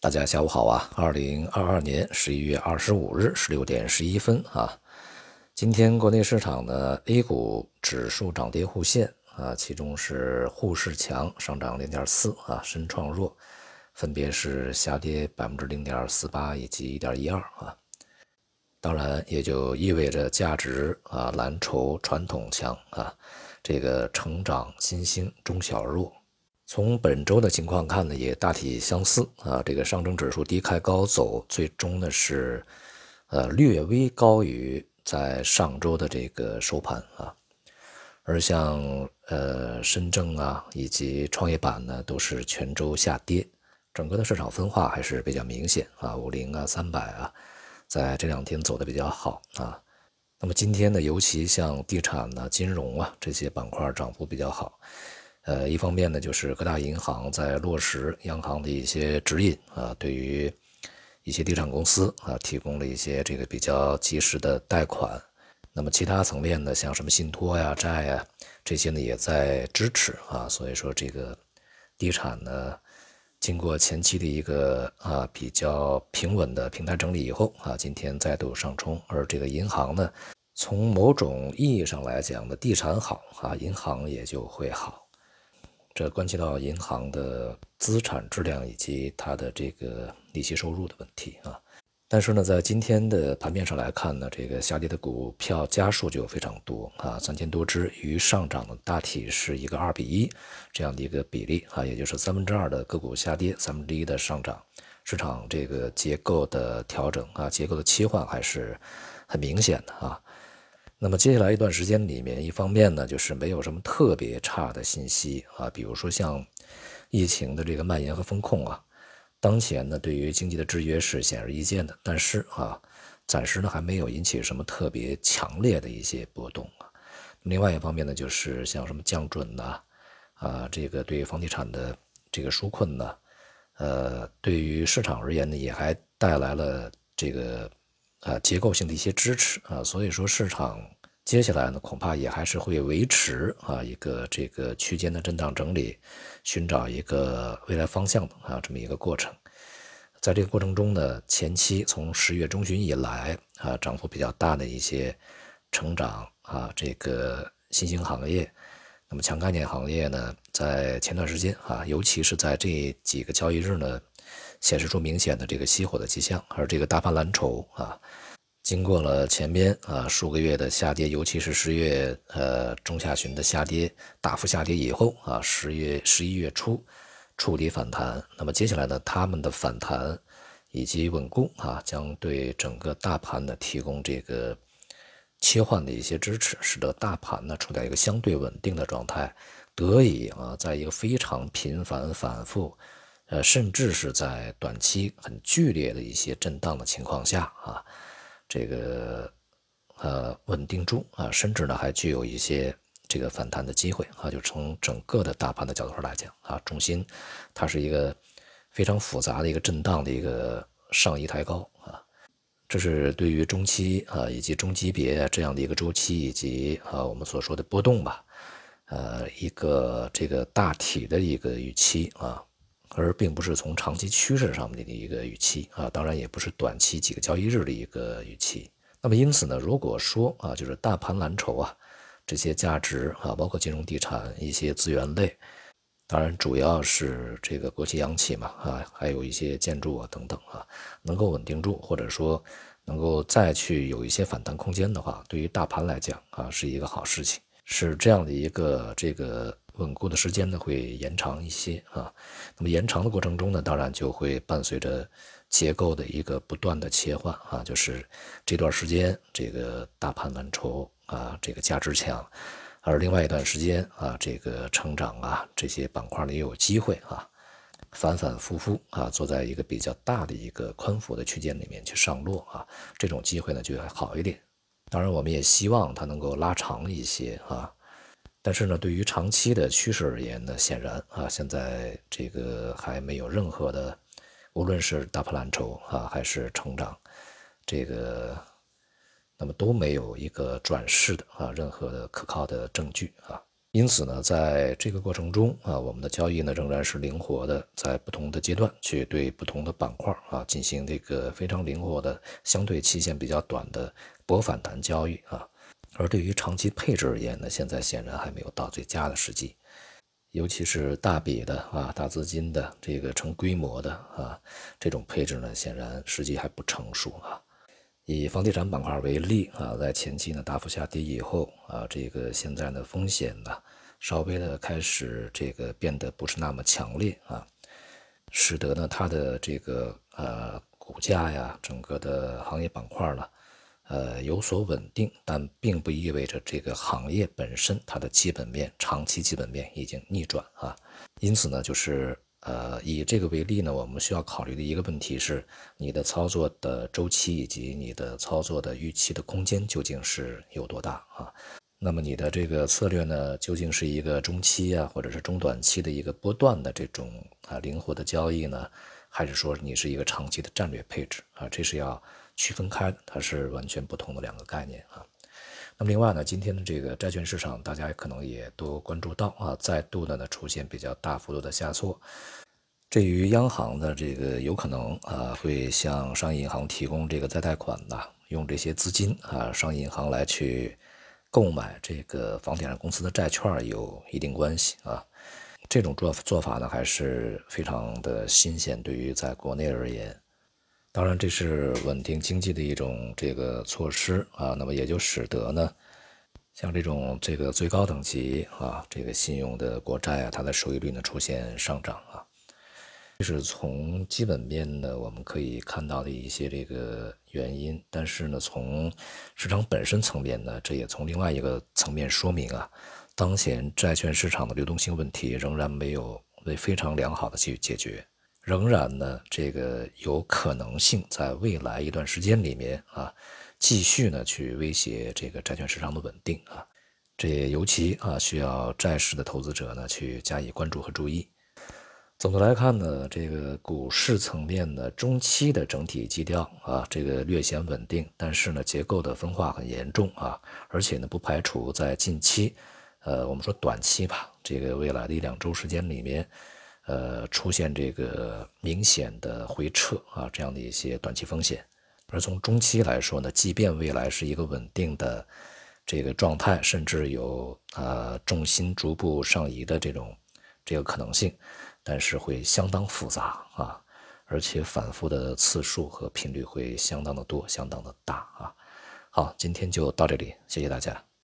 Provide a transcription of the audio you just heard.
大家下午好啊！二零二二年十一月二十五日十六点十一分啊，今天国内市场呢，A 股指数涨跌互现啊，其中是沪市强，上涨零点四啊，深创弱，分别是下跌百分之零点四八以及一点一二啊。当然也就意味着价值啊、蓝筹、传统强啊，这个成长新兴、中小弱。从本周的情况看呢，也大体相似啊。这个上证指数低开高走，最终呢是，呃略微高于在上周的这个收盘啊。而像呃深证啊以及创业板呢，都是全周下跌。整个的市场分化还是比较明显啊，五零啊、三百啊，在这两天走的比较好啊。那么今天呢，尤其像地产呢、金融啊这些板块涨幅比较好。呃，一方面呢，就是各大银行在落实央行的一些指引啊，对于一些地产公司啊，提供了一些这个比较及时的贷款。那么其他层面呢，像什么信托呀、债呀这些呢，也在支持啊。所以说这个地产呢，经过前期的一个啊比较平稳的平台整理以后啊，今天再度上冲。而这个银行呢，从某种意义上来讲呢，地产好啊，银行也就会好。这关系到银行的资产质量以及它的这个利息收入的问题啊。但是呢，在今天的盘面上来看呢，这个下跌的股票家数就非常多啊，三千多只，与上涨的大体是一个二比一这样的一个比例啊，也就是三分之二的个股下跌，三分之一的上涨。市场这个结构的调整啊，结构的切换还是很明显的啊。那么接下来一段时间里面，一方面呢，就是没有什么特别差的信息啊，比如说像疫情的这个蔓延和风控啊，当前呢对于经济的制约是显而易见的，但是啊，暂时呢还没有引起什么特别强烈的一些波动啊。另外一方面呢，就是像什么降准呐，啊，这个对房地产的这个纾困呢，呃，对于市场而言呢，也还带来了这个。啊，结构性的一些支持啊，所以说市场接下来呢，恐怕也还是会维持啊一个这个区间的震荡整理，寻找一个未来方向的啊这么一个过程。在这个过程中呢，前期从十月中旬以来啊，涨幅比较大的一些成长啊，这个新兴行业，那么强概念行业呢，在前段时间啊，尤其是在这几个交易日呢。显示出明显的这个熄火的迹象，而这个大盘蓝筹啊，经过了前边啊数个月的下跌，尤其是十月呃中下旬的下跌，大幅下跌以后啊，十月十一月初触底反弹，那么接下来呢，他们的反弹以及稳固啊，将对整个大盘呢提供这个切换的一些支持，使得大盘呢处在一个相对稳定的状态，得以啊在一个非常频繁反复。呃，甚至是在短期很剧烈的一些震荡的情况下啊，这个呃稳定住啊，甚至呢还具有一些这个反弹的机会啊。就从整个的大盘的角度上来讲啊，重心它是一个非常复杂的一个震荡的一个上移抬高啊，这是对于中期啊以及中级别这样的一个周期以及啊我们所说的波动吧，呃一个这个大体的一个预期啊。而并不是从长期趋势上面的一个预期啊，当然也不是短期几个交易日的一个预期。那么因此呢，如果说啊，就是大盘蓝筹啊，这些价值啊，包括金融、地产一些资源类，当然主要是这个国企、央企嘛啊，还有一些建筑啊等等啊，能够稳定住，或者说能够再去有一些反弹空间的话，对于大盘来讲啊，是一个好事情，是这样的一个这个。稳固的时间呢会延长一些啊，那么延长的过程中呢，当然就会伴随着结构的一个不断的切换啊，就是这段时间这个大盘蓝筹啊，这个价值强，而另外一段时间啊，这个成长啊这些板块呢也有机会啊，反反复复啊，坐在一个比较大的一个宽幅的区间里面去上落啊，这种机会呢就会好一点。当然，我们也希望它能够拉长一些啊。但是呢，对于长期的趋势而言呢，显然啊，现在这个还没有任何的，无论是大盘蓝筹啊，还是成长，这个，那么都没有一个转势的啊，任何的可靠的证据啊。因此呢，在这个过程中啊，我们的交易呢仍然是灵活的，在不同的阶段去对不同的板块啊进行这个非常灵活的、相对期限比较短的博反弹交易啊。而对于长期配置而言呢，现在显然还没有到最佳的时机，尤其是大笔的啊、大资金的这个成规模的啊这种配置呢，显然时机还不成熟啊。以房地产板块为例啊，在前期呢大幅下跌以后啊，这个现在的风险呢稍微的开始这个变得不是那么强烈啊，使得呢它的这个呃股价呀，整个的行业板块呢呃有所稳定，但并不意味着这个行业本身它的基本面长期基本面已经逆转啊，因此呢就是。呃，以这个为例呢，我们需要考虑的一个问题是，你的操作的周期以及你的操作的预期的空间究竟是有多大啊？那么你的这个策略呢，究竟是一个中期啊，或者是中短期的一个波段的这种啊灵活的交易呢，还是说你是一个长期的战略配置啊？这是要区分开，它是完全不同的两个概念啊。那么另外呢，今天的这个债券市场，大家可能也都关注到啊，再度的呢出现比较大幅度的下挫。至于央行的这个有可能啊，会向商业银行提供这个再贷款的，用这些资金啊，商业银行来去购买这个房地产公司的债券，有一定关系啊。这种做做法呢，还是非常的新鲜，对于在国内而言。当然，这是稳定经济的一种这个措施啊，那么也就使得呢，像这种这个最高等级啊，这个信用的国债啊，它的收益率呢出现上涨啊，这是从基本面呢我们可以看到的一些这个原因。但是呢，从市场本身层面呢，这也从另外一个层面说明啊，当前债券市场的流动性问题仍然没有被非常良好的去解决。仍然呢，这个有可能性在未来一段时间里面啊，继续呢去威胁这个债券市场的稳定啊，这也尤其啊需要债市的投资者呢去加以关注和注意。总的来看呢，这个股市层面的中期的整体基调啊，这个略显稳定，但是呢结构的分化很严重啊，而且呢不排除在近期，呃，我们说短期吧，这个未来的一两周时间里面。呃，出现这个明显的回撤啊，这样的一些短期风险。而从中期来说呢，即便未来是一个稳定的这个状态，甚至有呃重心逐步上移的这种这个可能性，但是会相当复杂啊，而且反复的次数和频率会相当的多，相当的大啊。好，今天就到这里，谢谢大家。